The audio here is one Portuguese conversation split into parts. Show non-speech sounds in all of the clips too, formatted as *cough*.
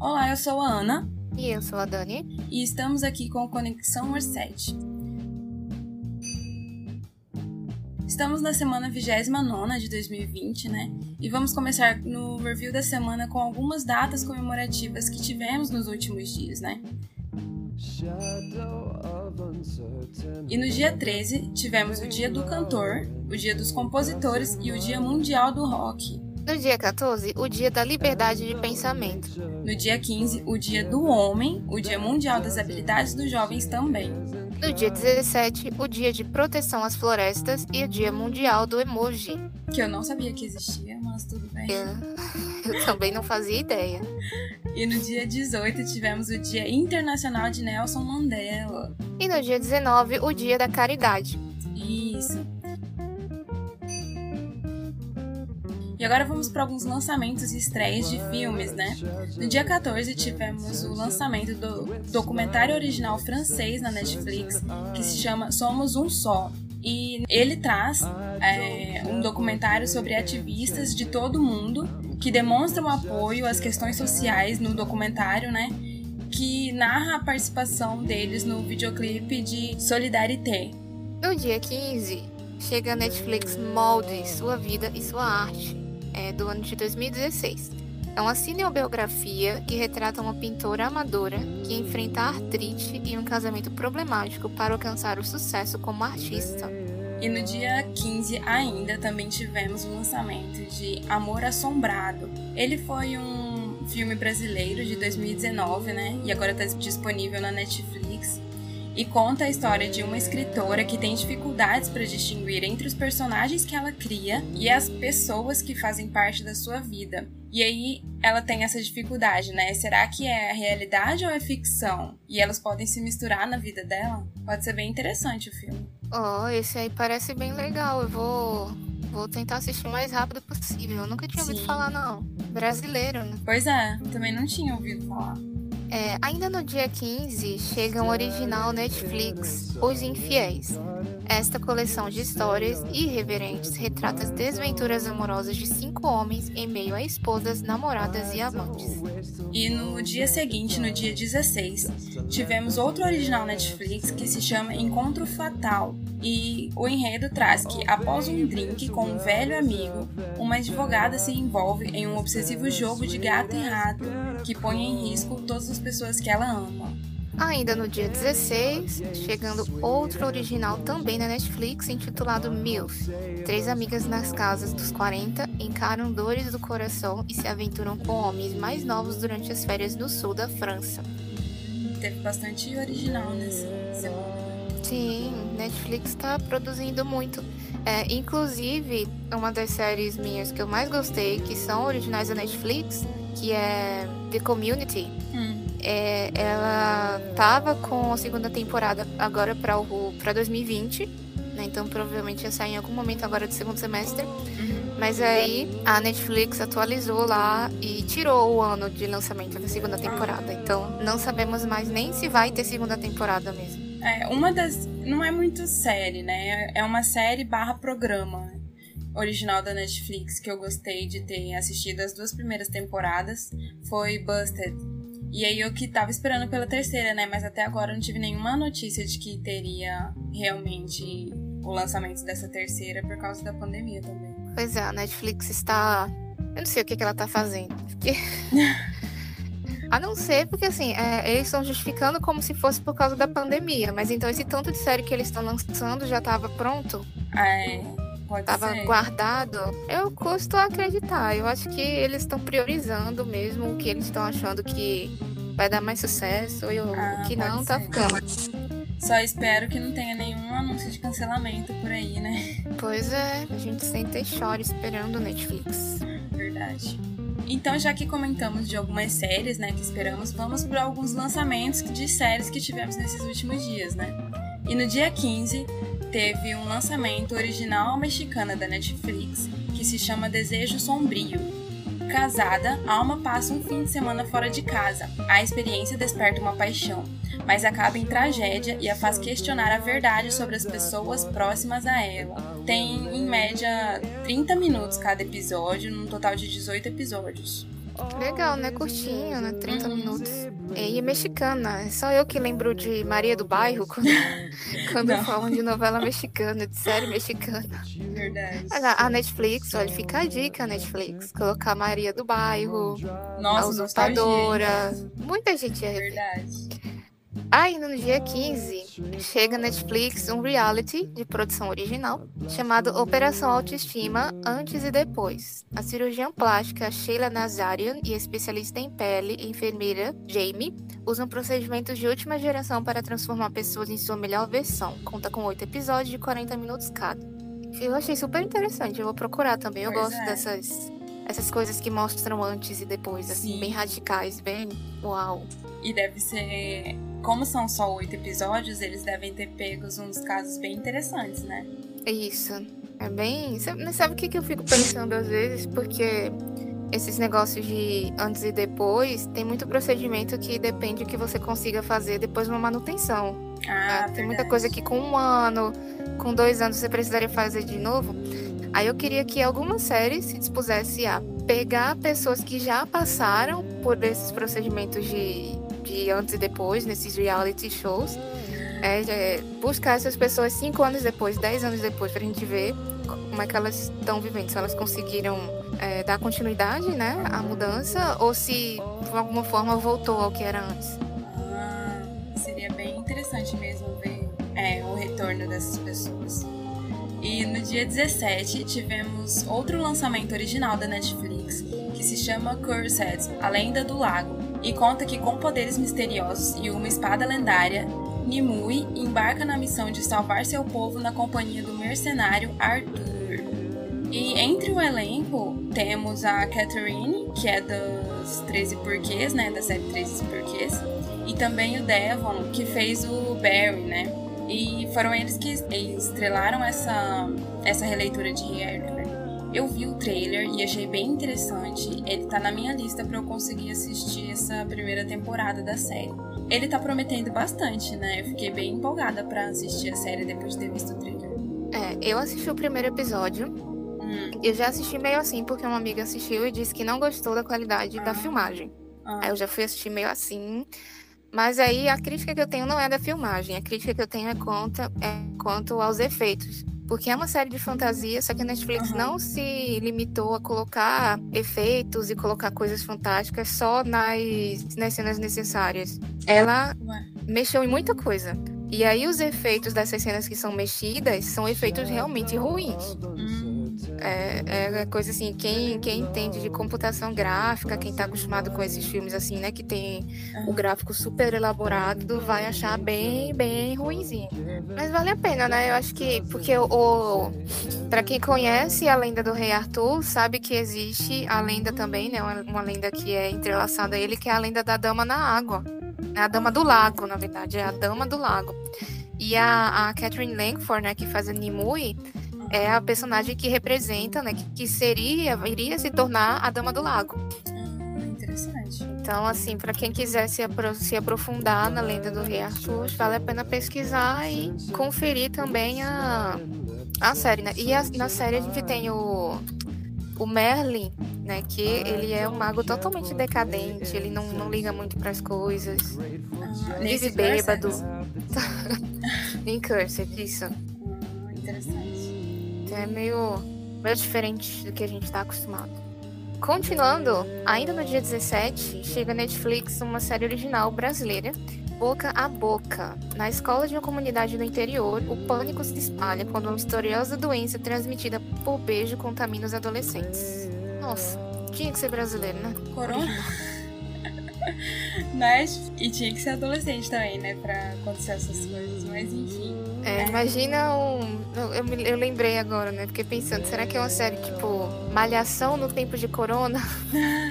Olá, eu sou a Ana. E eu sou a Dani. E estamos aqui com Conexão Orset. Estamos na semana 29 de 2020, né? E vamos começar no review da semana com algumas datas comemorativas que tivemos nos últimos dias, né? E no dia 13 tivemos o Dia do Cantor, o Dia dos Compositores e o Dia Mundial do Rock. No dia 14, o Dia da Liberdade de Pensamento. No dia 15, o Dia do Homem, o Dia Mundial das Habilidades dos Jovens também. No dia 17, o Dia de Proteção às Florestas e o Dia Mundial do Emoji. Que eu não sabia que existia, mas tudo bem. Eu, *laughs* eu também não fazia ideia. E no dia 18 tivemos o Dia Internacional de Nelson Mandela. E no dia 19, o Dia da Caridade. Isso. E agora vamos para alguns lançamentos e estreias de filmes, né? No dia 14 tivemos o lançamento do documentário original francês na Netflix, que se chama Somos um Só. E ele traz é, um documentário sobre ativistas de todo o mundo que demonstram apoio às questões sociais no documentário, né? Que narra a participação deles no videoclipe de Solidarité. No dia 15, chega a Netflix Molde, Sua Vida e Sua Arte é, do ano de 2016. É uma cinebiografia que retrata uma pintora amadora que enfrenta artrite e um casamento problemático para alcançar o sucesso como artista. E no dia 15 ainda também tivemos o lançamento de Amor Assombrado. Ele foi um filme brasileiro de 2019, né? E agora está disponível na Netflix e conta a história de uma escritora que tem dificuldades para distinguir entre os personagens que ela cria e as pessoas que fazem parte da sua vida. E aí ela tem essa dificuldade, né? Será que é realidade ou é ficção? E elas podem se misturar na vida dela? Pode ser bem interessante o filme. Oh, esse aí parece bem legal. Eu vou vou tentar assistir o mais rápido possível. Eu nunca tinha Sim. ouvido falar, não. Brasileiro, né? Pois é, também não tinha ouvido falar. É, ainda no dia 15, chega um original Netflix, Os Infiéis. Esta coleção de histórias irreverentes retrata as desventuras amorosas de cinco homens em meio a esposas, namoradas e amantes. E no dia seguinte, no dia 16, tivemos outro original Netflix que se chama Encontro Fatal. E o enredo traz que, após um drink com um velho amigo, uma advogada se envolve em um obsessivo jogo de gato e rato que põe em risco todas as pessoas que ela ama. Ainda no dia 16, chegando outro original também na Netflix, intitulado MILF. Três amigas nas casas dos 40 encaram dores do coração e se aventuram com homens mais novos durante as férias no sul da França. Teve bastante original nessa semana. Sim, Netflix está produzindo muito. É, inclusive, uma das séries minhas que eu mais gostei, que são originais da Netflix, que é The Community. Hum é, ela tava com a segunda temporada agora para o para 2020, né? Então provavelmente ia sair em algum momento agora do segundo semestre. Uhum. Mas aí a Netflix atualizou lá e tirou o ano de lançamento da segunda temporada. Então não sabemos mais nem se vai ter segunda temporada mesmo. É, uma das. Não é muito série, né? É uma série barra programa original da Netflix que eu gostei de ter assistido as duas primeiras temporadas foi Busted e aí eu que tava esperando pela terceira, né? Mas até agora eu não tive nenhuma notícia de que teria realmente o lançamento dessa terceira por causa da pandemia também. Pois é, a Netflix está. Eu não sei o que, que ela tá fazendo. Porque... *laughs* a não ser porque, assim, é, eles estão justificando como se fosse por causa da pandemia. Mas então esse tanto de série que eles estão lançando já tava pronto? É. Pode tava ser. guardado, eu custo acreditar. Eu acho que eles estão priorizando mesmo o que eles estão achando que vai dar mais sucesso e o ah, que não tá ser. tá ficando. Só espero que não tenha nenhum anúncio de cancelamento por aí, né? Pois é, a gente senta e chora esperando o Netflix. Verdade. Então, já que comentamos de algumas séries, né, que esperamos, vamos para alguns lançamentos de séries que tivemos nesses últimos dias, né? E no dia 15, teve um lançamento original mexicana da Netflix que se chama Desejo Sombrio. Casada, Alma passa um fim de semana fora de casa. A experiência desperta uma paixão, mas acaba em tragédia e a faz questionar a verdade sobre as pessoas próximas a ela. Tem, em média, 30 minutos cada episódio, num total de 18 episódios. Legal, né? Curtinho, né? 30 minutos. E é mexicana. É só eu que lembro de Maria do Bairro quando, *laughs* quando falam de novela mexicana, de série mexicana. Verdade. A Netflix, olha, fica a dica, Netflix. Colocar Maria do Bairro, Nossa, a usurpadora. nostalgia. Muita gente é Verdade. Ainda no dia 15, chega na Netflix um reality de produção original chamado Operação Autoestima Antes e Depois. A cirurgiã plástica Sheila Nazarian e a especialista em pele e enfermeira Jamie usam procedimentos de última geração para transformar pessoas em sua melhor versão. Conta com oito episódios de 40 minutos cada. Eu achei super interessante, eu vou procurar também. Eu Pois gosto é. dessas essas coisas que mostram antes e depois, assim, Sim. bem radicais, bem uau. E deve ser. Como são só oito episódios, eles devem ter pegos uns casos bem interessantes, né? Isso. É bem. Sabe, sabe o que, que eu fico pensando às vezes? Porque esses negócios de antes e depois tem muito procedimento que depende que você consiga fazer depois de uma manutenção. Ah, né? tem muita coisa que com um ano, com dois anos você precisaria fazer de novo. Aí eu queria que algumas séries se dispusesse a pegar pessoas que já passaram por esses procedimentos de, de antes e depois, nesses reality shows. É, é, buscar essas pessoas cinco anos depois, dez anos depois, pra gente ver como é que elas estão vivendo. Se elas conseguiram é, dar continuidade, né, à mudança, ou se de alguma forma voltou ao que era antes. Ah, seria bem interessante mesmo ver é, o retorno dessas pessoas. E no dia 17 tivemos outro lançamento original da Netflix que se chama Cursed, A Lenda do Lago, e conta que com poderes misteriosos e uma espada lendária, Nimue embarca na missão de salvar seu povo na companhia do mercenário Arthur. E entre o elenco temos a Catherine, que é dos 13 Porquês, né, da série 13 Porquês, e também o Devon, que fez o Barry, né? E foram eles que estrelaram essa, essa releitura de Arthur. Eu vi o trailer e achei bem interessante. Ele tá na minha lista para eu conseguir assistir essa primeira temporada da série. Ele tá prometendo bastante, né? Eu fiquei bem empolgada para assistir a série depois de ter visto o trailer. É, eu assisti o primeiro episódio. Hum, Eu já assisti meio assim, porque uma amiga assistiu e disse que não gostou da qualidade da Ah. filmagem. ah, Aí eu já fui assistir meio assim. Mas aí a crítica que eu tenho não é da filmagem. A crítica que eu tenho é quanto, é quanto aos efeitos. Porque é uma série de fantasia, só que a Netflix Aham. não se limitou a colocar efeitos e colocar coisas fantásticas só nas, nas cenas necessárias. Ela ué. mexeu em muita coisa. E aí os efeitos dessas cenas que são mexidas são efeitos realmente ruins. É, é coisa assim, quem, quem entende de computação gráfica, quem tá acostumado com esses filmes assim, né, que tem o gráfico super elaborado, vai achar bem, bem ruinzinho. Mas vale a pena, né? Eu acho que, porque o, o para quem conhece a lenda do Rei Arthur, sabe que existe a lenda também, né, uma, uma lenda que é entrelaçada a ele, que é a lenda da Dama na Água. É a Dama do Lago, na verdade, é a Dama do Lago. E a, a Catherine Langford, né, que faz a Nimue, é a personagem que representa, né, que, seria, iria se tornar a Dama do Lago. hum, interessante. Então, assim, para quem quiser se, apro- se aprofundar na lenda do Rei Arthur, vale a pena pesquisar e conferir também a, a série, né? E a- na série a gente tem o, o Merlin, né? Que ele é um mago totalmente decadente, ele não, não liga muito para as coisas, Ah, vive bêbado. *laughs* Em Cursed, isso. Ah, interessante. Então é meio, meio diferente do que a gente tá acostumado. Continuando, ainda no dia 17, chega Netflix uma série original brasileira, Boca a Boca. Na escola de uma comunidade do interior, o pânico se espalha quando uma misteriosa doença transmitida por beijo contamina os adolescentes. Nossa, tinha que ser brasileiro, né? Corona? *laughs* Mas, e tinha que ser adolescente também, né? Pra acontecer essas coisas. Mas enfim. É, imagina um. Eu, eu, eu lembrei agora, né? Fiquei pensando, será que é uma série tipo Malhação no tempo de corona?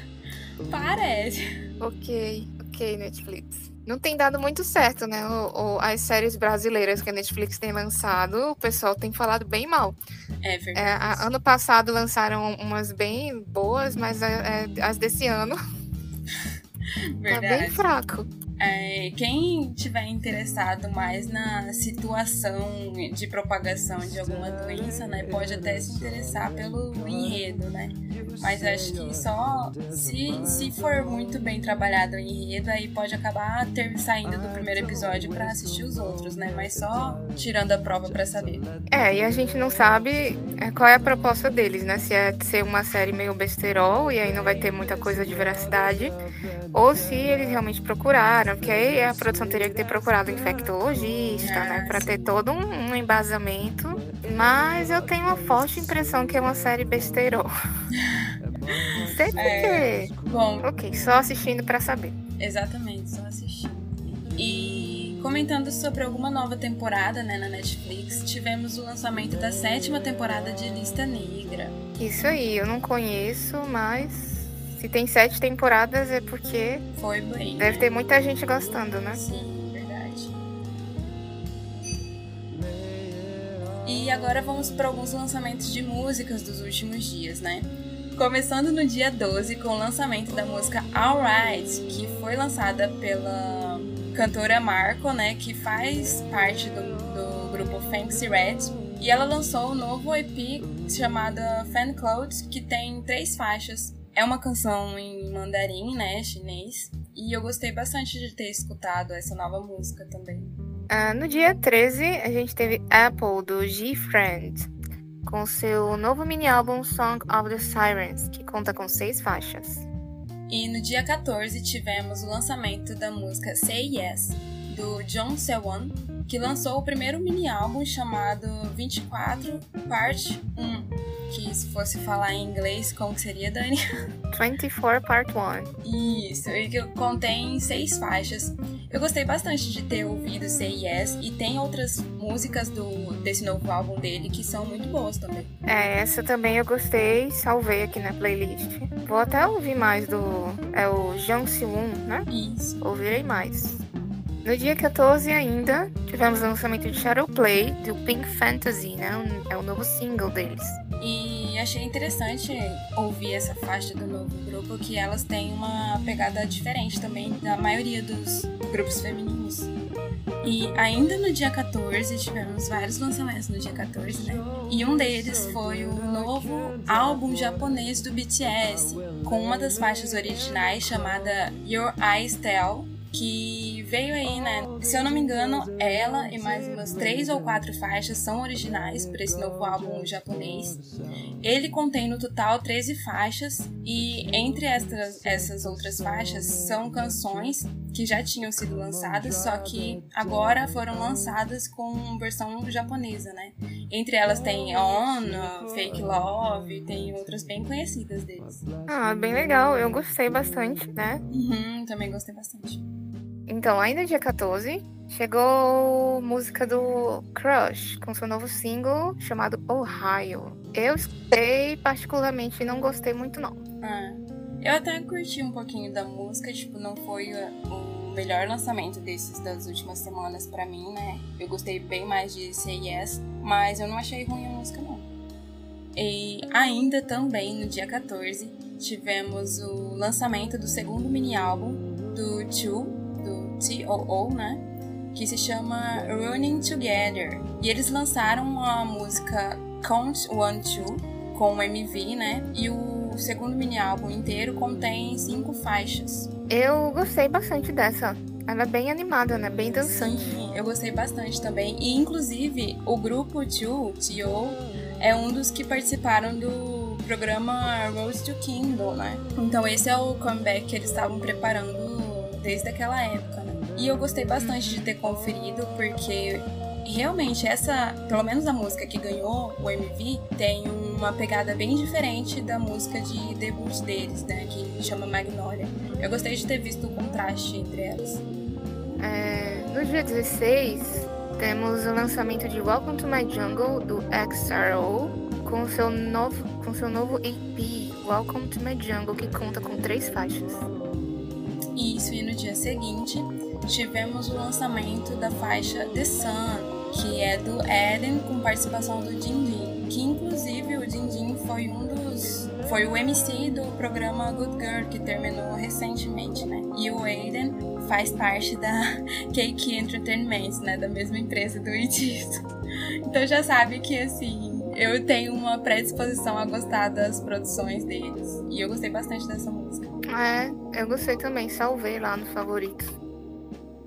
*laughs* Parece. Ok, ok, Netflix. Não tem dado muito certo, né? O, o- as séries brasileiras que a Netflix tem lançado, o pessoal tem falado bem mal. É É, verdade. a- ano passado lançaram umas bem boas, mas é, é, as desse ano *laughs* tá bem verdade. fraco. É, quem tiver interessado mais na situação de propagação de alguma doença, né, pode até se interessar pelo enredo, né? Mas acho que só se, se for muito bem trabalhado o enredo, aí pode acabar ter saindo do primeiro episódio para assistir os outros, né? Mas só tirando a prova para saber. É, e a gente não sabe é, qual é a proposta deles, né? Se é ser uma série meio besterol e aí não vai ter muita coisa de veracidade, ou se eles realmente procuraram, porque aí a produção teria que ter procurado um infectologista, é, né? Pra ter todo um, um embasamento. Mas eu tenho uma forte impressão que é uma série besterol. *laughs* Não sei por é, quê. Bom. Ok, só assistindo para saber. Exatamente, só assistindo. E comentando sobre alguma nova temporada né, na Netflix, tivemos o lançamento da sétima temporada de Lista Negra. Isso aí, eu não conheço, mas se tem sete temporadas é porque. Foi bem. Deve né? ter muita gente gostando, né? Sim, verdade. E agora vamos para alguns lançamentos de músicas dos últimos dias, né? Começando no dia 12 com o lançamento da música Alright, que foi lançada pela cantora Marco, né, que faz parte do, do grupo Fancy Red. E ela lançou um novo EP chamado Fan Clouds, que tem três faixas. É uma canção em mandarim, né, chinês. E eu gostei bastante de ter escutado essa nova música também. Ah, no dia 13, a gente teve Apple, do G-Friend com seu novo mini-álbum Song of the Sirens, que conta com seis faixas. E no dia 14 tivemos o lançamento da música Say Yes, do John Sewon, que lançou o primeiro mini-álbum chamado 24 Part 1 que se fosse falar em inglês, como seria, Dani? 24 Part 1. Isso, e que contém seis faixas. Eu gostei bastante de ter ouvido Yes e tem outras músicas do, desse novo álbum dele que são muito boas também. É, essa também eu gostei, salvei aqui na playlist. Vou até ouvir mais do. É o Jung Se-woon, né? Isso. Ouvirei mais. No dia 14 ainda, tivemos o lançamento de Shadow Play, do Pink Fantasy, né? É o novo single deles. E achei interessante ouvir essa faixa do novo grupo, que elas têm uma pegada diferente também da maioria dos grupos femininos. E ainda no dia 14 tivemos vários lançamentos no dia 14, né? E um deles foi o novo álbum japonês do BTS, com uma das faixas originais chamada Your Eyes Tell, que veio aí, né? Se eu não me engano, ela e mais umas três ou quatro faixas são originais para esse novo álbum japonês. Ele contém no total 13 faixas e entre essas, essas outras faixas são canções que já tinham sido lançadas, só que agora foram lançadas com versão japonesa, né? Entre elas tem On, Fake Love, tem outras bem conhecidas deles. Ah, bem legal. Eu gostei bastante, né? Uhum, também gostei bastante. Então, ainda dia 14, chegou música do Crush, com seu novo single chamado Ohio. Eu escutei particularmente não gostei muito, não. Ah, eu até curti um pouquinho da música, tipo, não foi o melhor lançamento desses das últimas semanas para mim, né? Eu gostei bem mais de Say Yes, mas eu não achei ruim a música, não. E ainda também no dia 14, tivemos o lançamento do segundo mini álbum do Two, TOO, né? Que se chama Running Together. E eles lançaram a música Count One Two com o MV, né? E o segundo mini álbum inteiro contém cinco faixas. Eu gostei bastante dessa. Ela é bem animada, né? Bem dançante. Sim, eu gostei bastante também. E inclusive o grupo Two, T.O., é um dos que participaram do programa Rose to Kingdom, né? Então esse é o comeback que eles estavam preparando desde aquela época? E eu gostei bastante de ter conferido, porque realmente essa, pelo menos a música que ganhou o MV, tem uma pegada bem diferente da música de debut deles, né, que chama Magnolia. Eu gostei de ter visto o contraste entre elas. É, no dia 16, temos o lançamento de Welcome to My Jungle do XRO com seu novo com seu novo EP Welcome to My Jungle que conta com três faixas. Isso e no dia seguinte tivemos o lançamento da faixa The Sun, que é do Eden com participação do Jinjin, que inclusive o Jinjin foi um dos foi o MC do programa Good Girl, que terminou recentemente, né? E o Aiden faz parte da *laughs* Cake Entertainment, né? Da mesma empresa do Itito. Então já sabe que, assim, eu tenho uma predisposição a gostar das produções deles. E eu gostei bastante dessa música. É, eu gostei também. Salvei lá no favorito.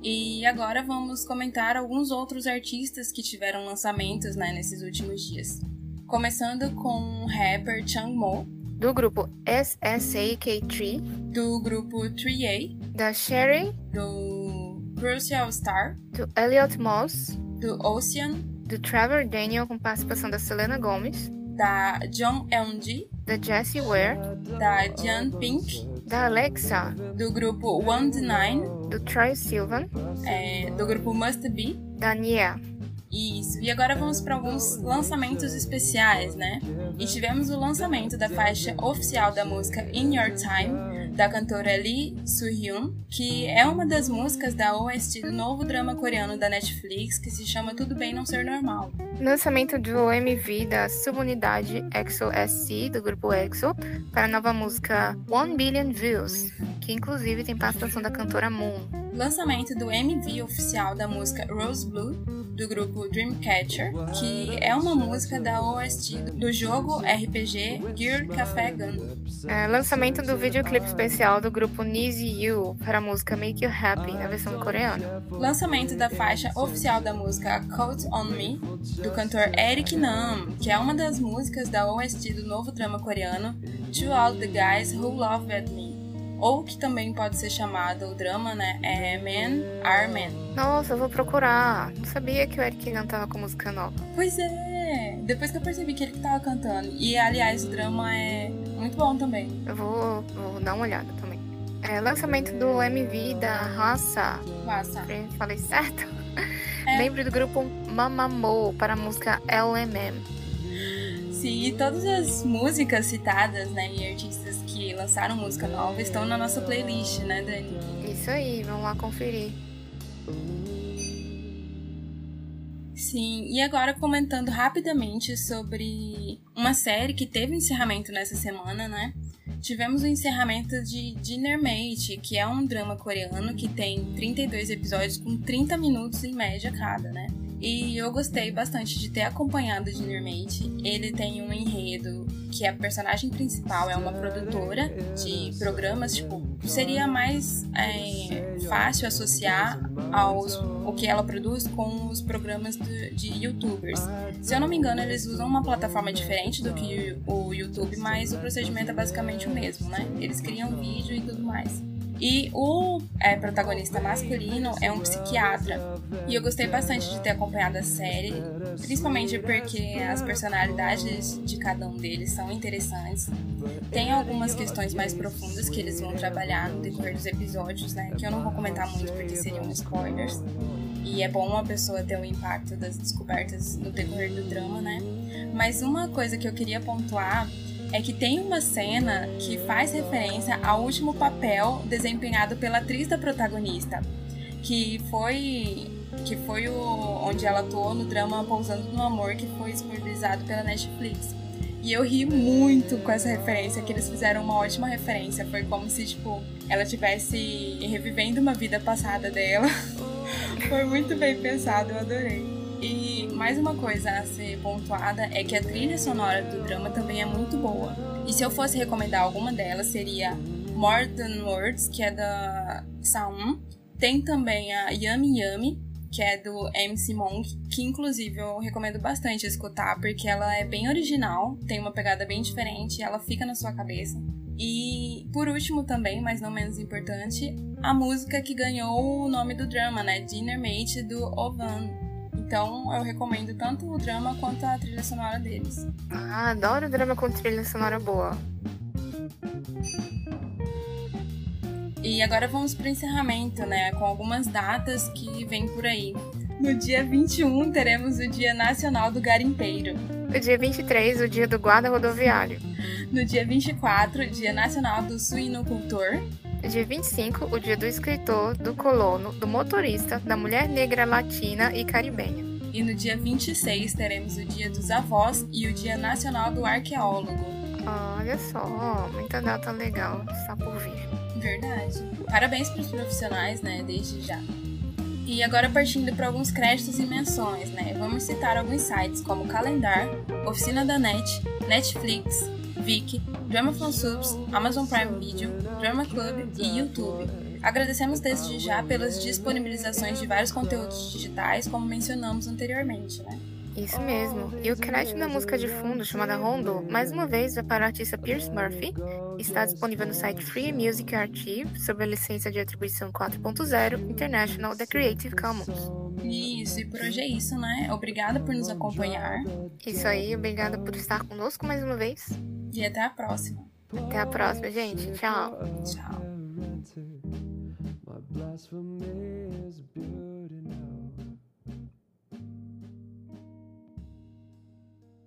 E agora vamos comentar alguns outros artistas que tiveram lançamentos né, nesses últimos dias. Começando com o rapper Chang Mo. Do grupo SSAK3. Do grupo 3A. Da Sherry. Do Crucial Star. Do Elliot Moss. Do Ocean. Do Trevor Daniel com participação da Selena Gomez. Da John Eunji. Da Jessie Ware. Da Jan Pink. Da Alexa. Do grupo One Nine. Do Troy Silvan. É, do grupo Must Be. Da Nia. Isso. E agora vamos para alguns lançamentos especiais, né? E tivemos o lançamento da faixa oficial da música In Your Time, da cantora Lee Soo-hyun, que é uma das músicas da OST do novo drama coreano da Netflix, que se chama Tudo Bem Não Ser Normal. Lançamento do MV da subunidade EXO SC, do grupo EXO, para a nova música One Billion Views, que inclusive tem participação da cantora Moon. Lançamento do MV oficial da música Rose Blue, do grupo Dreamcatcher, que é uma música da OST do jogo RPG Gear Café Gun. É, lançamento do videoclipe especial do grupo Nizi You para a música Make You Happy, na versão coreana. Lançamento da faixa oficial da música Coat On Me, do cantor Eric Nam, que é uma das músicas da OST do novo drama coreano To All The Guys Who Love Me ou que também pode ser chamado o drama, né? É Man Are Men. Nossa, eu vou procurar. Não sabia que o Eric não tava com música nova. Pois é, depois que eu percebi que ele que tava cantando. E aliás, o drama é muito bom também. Eu vou, vou dar uma olhada também. É, lançamento do MV da Raça. Raça. Falei certo? É. Membro do grupo Mamamo para a música LMM. Sim, e todas as músicas citadas, né, e artistas que lançaram música nova estão na nossa playlist, né, Dani? Isso aí, vamos lá conferir. Sim, e agora comentando rapidamente sobre uma série que teve encerramento nessa semana, né? Tivemos o encerramento de Dinner Mate, que é um drama coreano que tem 32 episódios com 30 minutos em média cada, né? E eu gostei bastante de ter acompanhado o Dinner Mate. Ele tem um enredo que a personagem principal é uma produtora de programas, tipo, seria mais é, fácil associar aos o que ela produz com os programas de, de youtubers. Se eu não me engano, eles usam uma plataforma diferente do que o YouTube, mas o procedimento é basicamente o mesmo, né? Eles criam vídeo e tudo mais. E o é, protagonista masculino é um psiquiatra. E eu gostei bastante de ter acompanhado a série, principalmente porque as personalidades de cada um deles são interessantes. Tem algumas questões mais profundas que eles vão trabalhar no decorrer dos episódios, né? Que eu não vou comentar muito porque seriam spoilers. E é bom uma pessoa ter o impacto das descobertas no decorrer do drama, né? Mas uma coisa que eu queria pontuar é que tem uma cena que faz referência ao último papel desempenhado pela atriz da protagonista, que foi que foi o onde ela atuou no drama Pousando no Amor, que foi disponibilizado pela Netflix. E eu ri muito com essa referência, que eles fizeram uma ótima referência. Foi como se, tipo, ela estivesse revivendo uma vida passada dela. *laughs* foi muito bem pensado, eu adorei. E mais uma coisa a ser pontuada é que a trilha sonora do drama também é muito boa. E se eu fosse recomendar alguma delas, seria More Than Words, que é da Saum. Tem também a Yummy Yummy, que é do MC Monk, que inclusive eu recomendo bastante escutar, porque ela é bem original, tem uma pegada bem diferente, ela fica na sua cabeça. E por último também, mas não menos importante, a música que ganhou o nome do drama, né? Dinner Mate do Ovan, então eu recomendo tanto o drama quanto a trilha sonora deles. Ah, adoro drama com trilha sonora boa. E agora vamos para o encerramento, né? Com algumas datas que vêm por aí. No dia 21 teremos o Dia Nacional do Garimpeiro. No dia 23, o Dia do Guarda Rodoviário. No dia 24, Dia Nacional do Suinocultor. No dia 25, o dia do escritor, do colono, do motorista, da mulher negra latina e caribenha. E no dia 26 teremos o dia dos avós e o dia nacional do arqueólogo. Olha só, muita data legal está por vir. Verdade. Parabéns para os profissionais, né, desde já. E agora partindo para alguns créditos e menções, né? Vamos citar alguns sites como Calendar, Oficina da Net, Netflix, Viki, Drama Subs, Amazon Prime Video, Drama Club e YouTube. Agradecemos desde já pelas disponibilizações de vários conteúdos digitais, como mencionamos anteriormente, né? Isso mesmo. E o crédito da música de fundo, chamada Rondo, mais uma vez é para o artista Pierce Murphy, está disponível no site Free Music Archive, sob a licença de atribuição 4.0 International da Creative Commons. Isso, e por hoje é isso, né? Obrigada por nos acompanhar. Isso aí, obrigada por estar conosco mais uma vez. E até a próxima. Até a próxima, gente. Tchau. Tchau.